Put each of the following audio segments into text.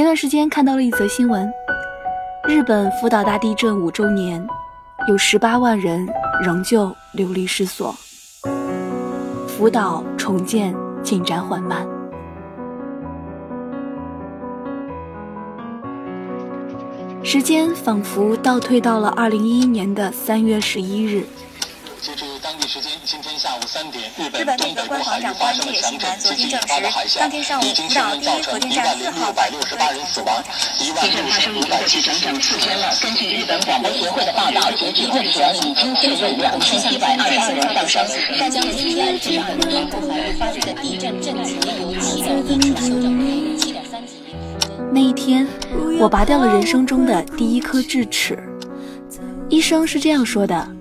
前段时间看到了一则新闻，日本福岛大地震五周年，有十八万人仍旧流离失所，福岛重建进展缓慢。时间仿佛倒退到了二零一一年的三月十一日。截至当地时间今天下午三点，日本内阁官房长官野信男昨天证实，当天上午福岛第一核电站四号反应堆死亡。地震发生已经整整四天了。根据日本广播协会的报道，截至目前已经确认两千一百二十二人丧生。大江西安市二日发生的地震震级由七点一修正为七点三级。那一天，我拔掉了人生中的第一颗智齿。医生是这样说的。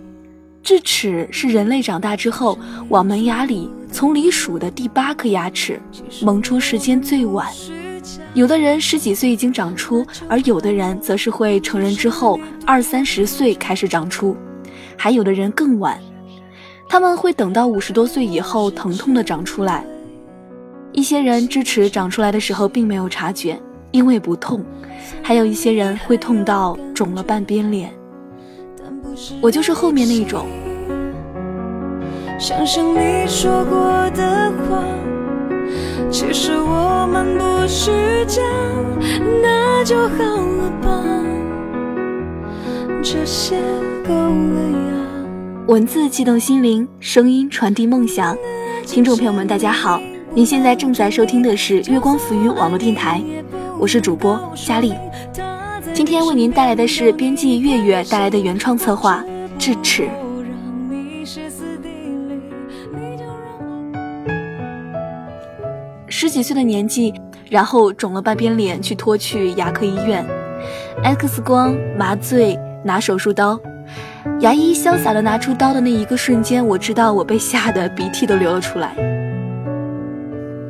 智齿是人类长大之后往门牙里从里数的第八颗牙齿，萌出时间最晚。有的人十几岁已经长出，而有的人则是会成人之后二三十岁开始长出，还有的人更晚，他们会等到五十多岁以后疼痛的长出来。一些人智齿长出来的时候并没有察觉，因为不痛；还有一些人会痛到肿了半边脸。我就是后面那种。想想你说过的话，其实我们不是这样，那就好了吧。这些够了呀。文字悸动心灵，声音传递梦想。听众朋友们，大家好，您现在正在收听的是月光浮云网络电台，我是主播佳丽。今天为您带来的是编辑月月带来的原创策划《智齿》。十几岁的年纪，然后肿了半边脸，去拖去牙科医院，X 光、麻醉、拿手术刀，牙医潇洒的拿出刀的那一个瞬间，我知道我被吓得鼻涕都流了出来。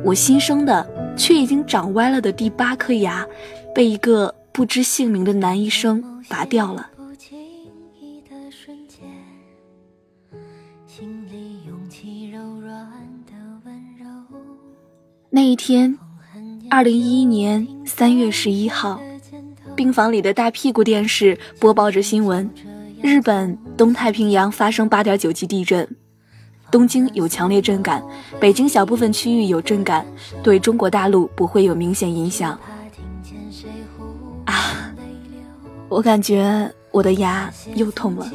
我新生的却已经长歪了的第八颗牙，被一个。不知姓名的男医生拔掉了。那一天，二零一一年三月十一号，病房里的大屁股电视播报着新闻：日本东太平洋发生八点九级地震，东京有强烈震感，北京小部分区域有震感，对中国大陆不会有明显影响。啊我感觉我的牙又痛了。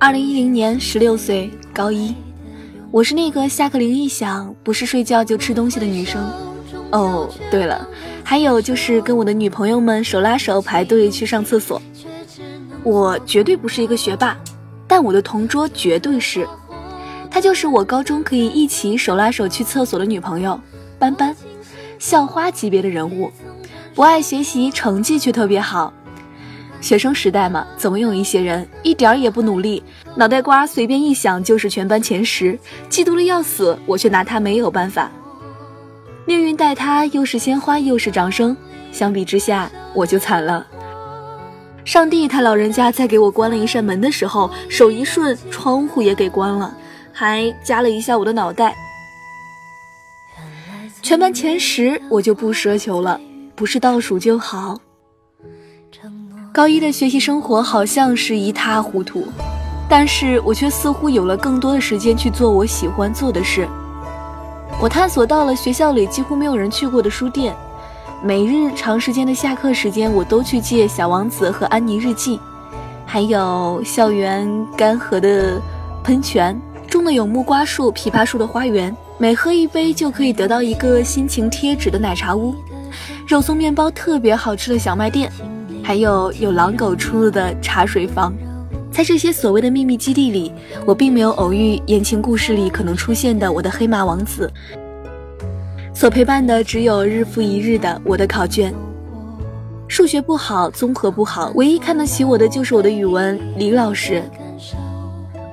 二零一零年，十六岁，高一，我是那个下课铃一响，不是睡觉就吃东西的女生。哦，对了，还有就是跟我的女朋友们手拉手排队去上厕所。我绝对不是一个学霸，但我的同桌绝对是，她就是我高中可以一起手拉手去厕所的女朋友，班班。校花级别的人物，不爱学习，成绩却特别好。学生时代嘛，总有一些人一点儿也不努力，脑袋瓜随便一想就是全班前十，嫉妒的要死，我却拿他没有办法。命运待他又是鲜花又是掌声，相比之下我就惨了。上帝他老人家在给我关了一扇门的时候，手一顺，窗户也给关了，还夹了一下我的脑袋。全班前十，我就不奢求了，不是倒数就好。高一的学习生活好像是一塌糊涂，但是我却似乎有了更多的时间去做我喜欢做的事。我探索到了学校里几乎没有人去过的书店，每日长时间的下课时间，我都去借《小王子》和《安妮日记》，还有校园干涸的喷泉，种的有木瓜树、枇杷树的花园。每喝一杯就可以得到一个心情贴纸的奶茶屋，肉松面包特别好吃的小卖店，还有有狼狗出入的茶水房。在这些所谓的秘密基地里，我并没有偶遇言情故事里可能出现的我的黑马王子。所陪伴的只有日复一日的我的考卷。数学不好，综合不好，唯一看得起我的就是我的语文李老师。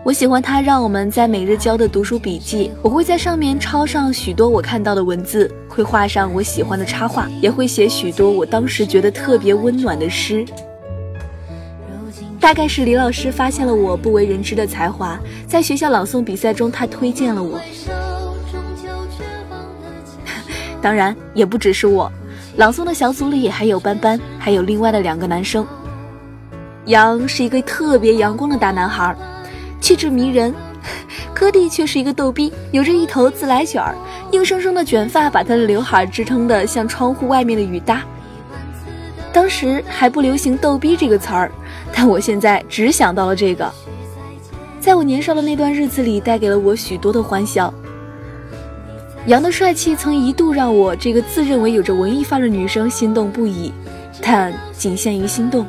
我喜欢他让我们在每日交的读书笔记，我会在上面抄上许多我看到的文字，会画上我喜欢的插画，也会写许多我当时觉得特别温暖的诗。大概是李老师发现了我不为人知的才华，在学校朗诵比赛中，他推荐了我。当然也不只是我，朗诵的小组里还有班班，还有另外的两个男生。杨是一个特别阳光的大男孩，气质迷人；柯蒂却是一个逗逼，有着一头自来卷儿，硬生生的卷发把他的刘海支撑的像窗户外面的雨搭。当时还不流行“逗逼”这个词儿，但我现在只想到了这个。在我年少的那段日子里，带给了我许多的欢笑。杨的帅气曾一度让我这个自认为有着文艺范的女生心动不已，但仅限于心动。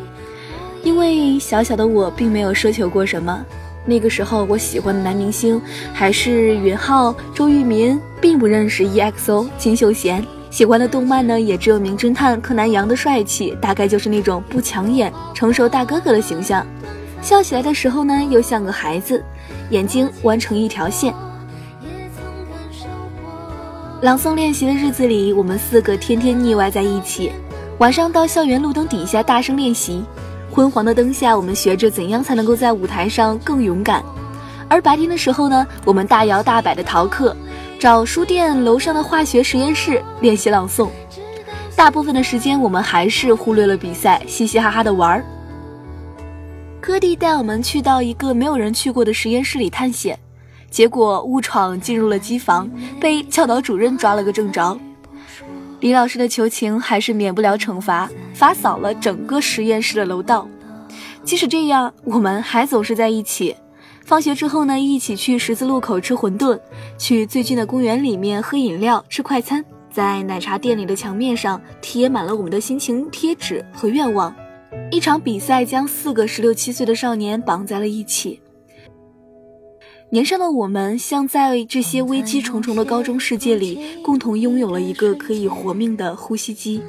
因为小小的我并没有奢求过什么，那个时候我喜欢的男明星还是允浩、周渝民，并不认识 EXO、金秀贤。喜欢的动漫呢，也只有名侦探柯南杨的帅气，大概就是那种不抢眼、成熟大哥哥的形象。笑起来的时候呢，又像个孩子，眼睛弯成一条线。朗诵练习的日子里，我们四个天天腻歪在一起，晚上到校园路灯底下大声练习。昏黄的灯下，我们学着怎样才能够在舞台上更勇敢；而白天的时候呢，我们大摇大摆的逃课，找书店楼上的化学实验室练习朗诵。大部分的时间，我们还是忽略了比赛，嘻嘻哈哈的玩儿。柯蒂带我们去到一个没有人去过的实验室里探险，结果误闯进入了机房，被教导主任抓了个正着。李老师的求情还是免不了惩罚，罚扫了整个实验室的楼道。即使这样，我们还总是在一起。放学之后呢，一起去十字路口吃馄饨，去最近的公园里面喝饮料、吃快餐，在奶茶店里的墙面上贴满了我们的心情贴纸和愿望。一场比赛将四个十六七岁的少年绑在了一起。年少的我们，像在这些危机重重的高中世界里，共同拥有了一个可以活命的呼吸机。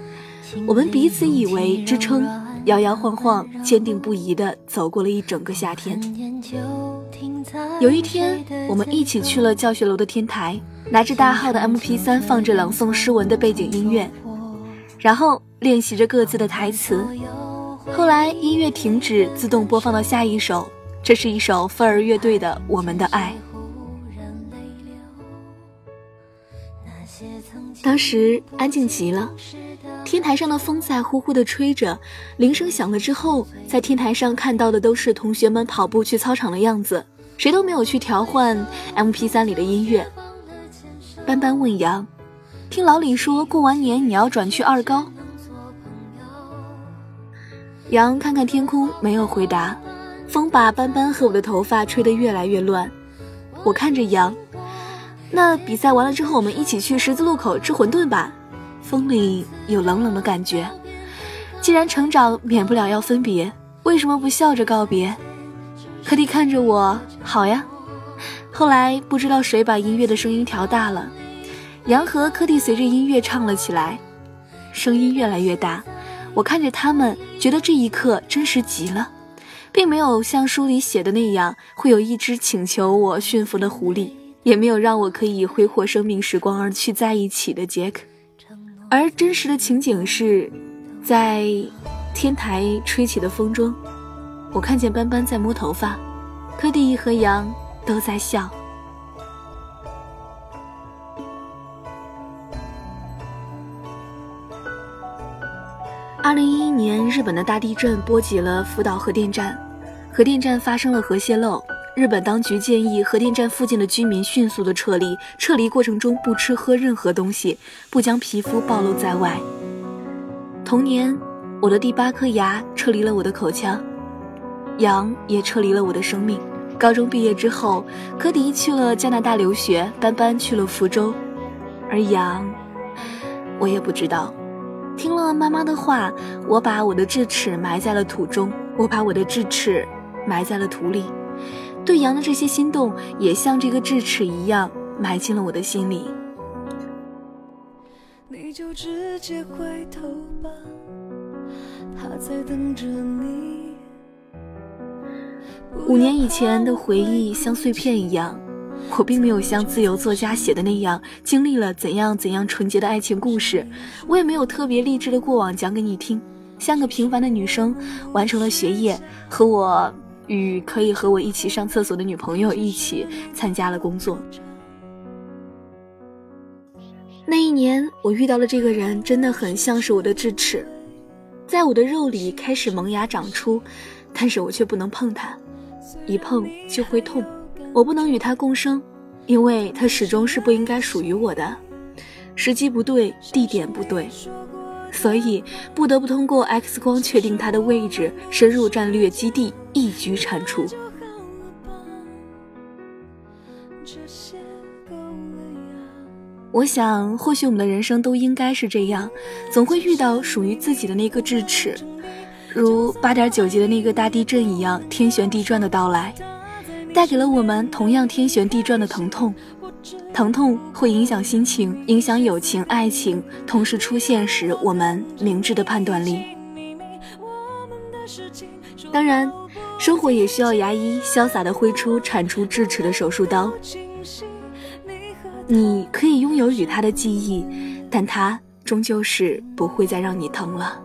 我们彼此以为支撑，摇摇晃晃，坚定不移地走过了一整个夏天。有一天，我们一起去了教学楼的天台，拿着大号的 MP3，放着朗诵诗文的背景音乐，然后练习着各自的台词。后来音乐停止，自动播放到下一首。这是一首飞儿乐队的《我们的爱》。当时安静极了，天台上的风在呼呼的吹着，铃声响了之后，在天台上看到的都是同学们跑步去操场的样子，谁都没有去调换 MP3 里的音乐。斑斑问杨：“听老李说过完年你要转去二高？”杨看看天空，没有回答。风把斑斑和我的头发吹得越来越乱，我看着羊。那比赛完了之后，我们一起去十字路口吃馄饨吧。风里有冷冷的感觉。既然成长免不了要分别，为什么不笑着告别？柯蒂看着我，好呀。后来不知道谁把音乐的声音调大了，杨和柯蒂随着音乐唱了起来，声音越来越大。我看着他们，觉得这一刻真实极了。并没有像书里写的那样，会有一只请求我驯服的狐狸，也没有让我可以挥霍生命时光而去在一起的杰克。而真实的情景是，在天台吹起的风中，我看见斑斑在摸头发，柯蒂和杨都在笑。二零一一年，日本的大地震波及了福岛核电站。核电站发生了核泄漏，日本当局建议核电站附近的居民迅速的撤离，撤离过程中不吃喝任何东西，不将皮肤暴露在外。同年，我的第八颗牙撤离了我的口腔，羊也撤离了我的生命。高中毕业之后，科迪去了加拿大留学，斑斑去了福州，而羊，我也不知道。听了妈妈的话，我把我的智齿埋在了土中，我把我的智齿。埋在了土里，对羊的这些心动，也像这个智齿一样埋进了我的心里。你就直接回头吧，他在等着你。五年以前的回忆像碎片一样，我并没有像自由作家写的那样经历了怎样怎样纯洁的爱情故事，我也没有特别励志的过往讲给你听，像个平凡的女生，完成了学业和我。与可以和我一起上厕所的女朋友一起参加了工作。那一年，我遇到了这个人，真的很像是我的智齿，在我的肉里开始萌芽长出，但是我却不能碰它，一碰就会痛。我不能与他共生，因为他始终是不应该属于我的，时机不对，地点不对，所以不得不通过 X 光确定他的位置，深入战略基地，一举铲除。我想，或许我们的人生都应该是这样，总会遇到属于自己的那个智齿，如八点九级的那个大地震一样，天旋地转的到来，带给了我们同样天旋地转的疼痛。疼痛会影响心情，影响友情、爱情，同时出现时我们明智的判断力。当然，生活也需要牙医潇洒的挥出铲除智齿的手术刀。你可以拥有与他的记忆，但他终究是不会再让你疼了。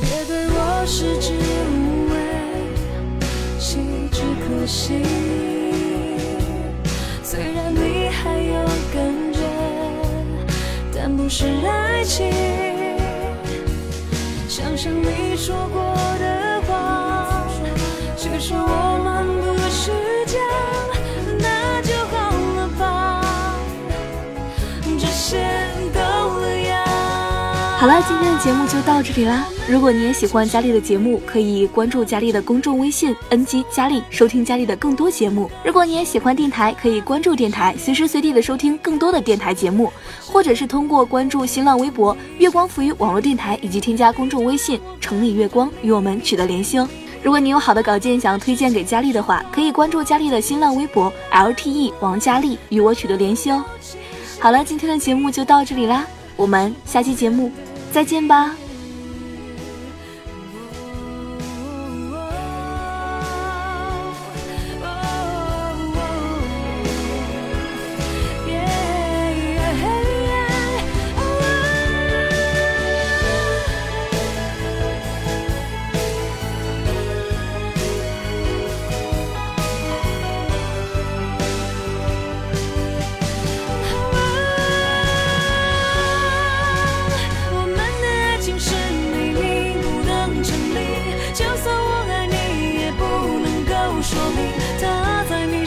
别对我食之无味，弃之可惜。虽然不是爱情。想想你说过的。是我好了，今天的节目就到这里啦。如果你也喜欢佳丽的节目，可以关注佳丽的公众微信 “ng 佳丽”，收听佳丽的更多节目。如果你也喜欢电台，可以关注电台，随时随地的收听更多的电台节目，或者是通过关注新浪微博“月光浮语网络电台”，以及添加公众微信“城里月光”与我们取得联系哦。如果你有好的稿件想要推荐给佳丽的话，可以关注佳丽的新浪微博 LTE 王佳丽与我取得联系哦。好了，今天的节目就到这里啦，我们下期节目再见吧。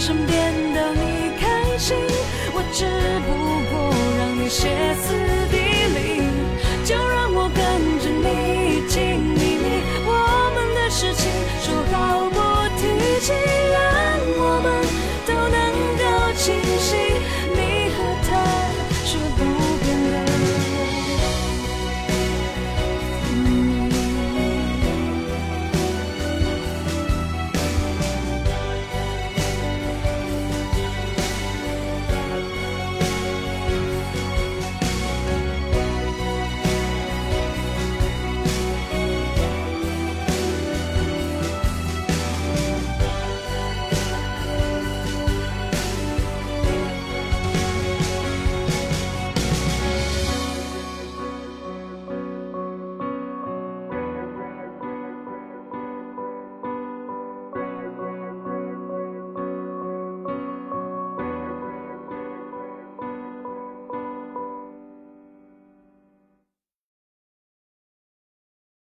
身边的你开心，我只不过让你歇斯底。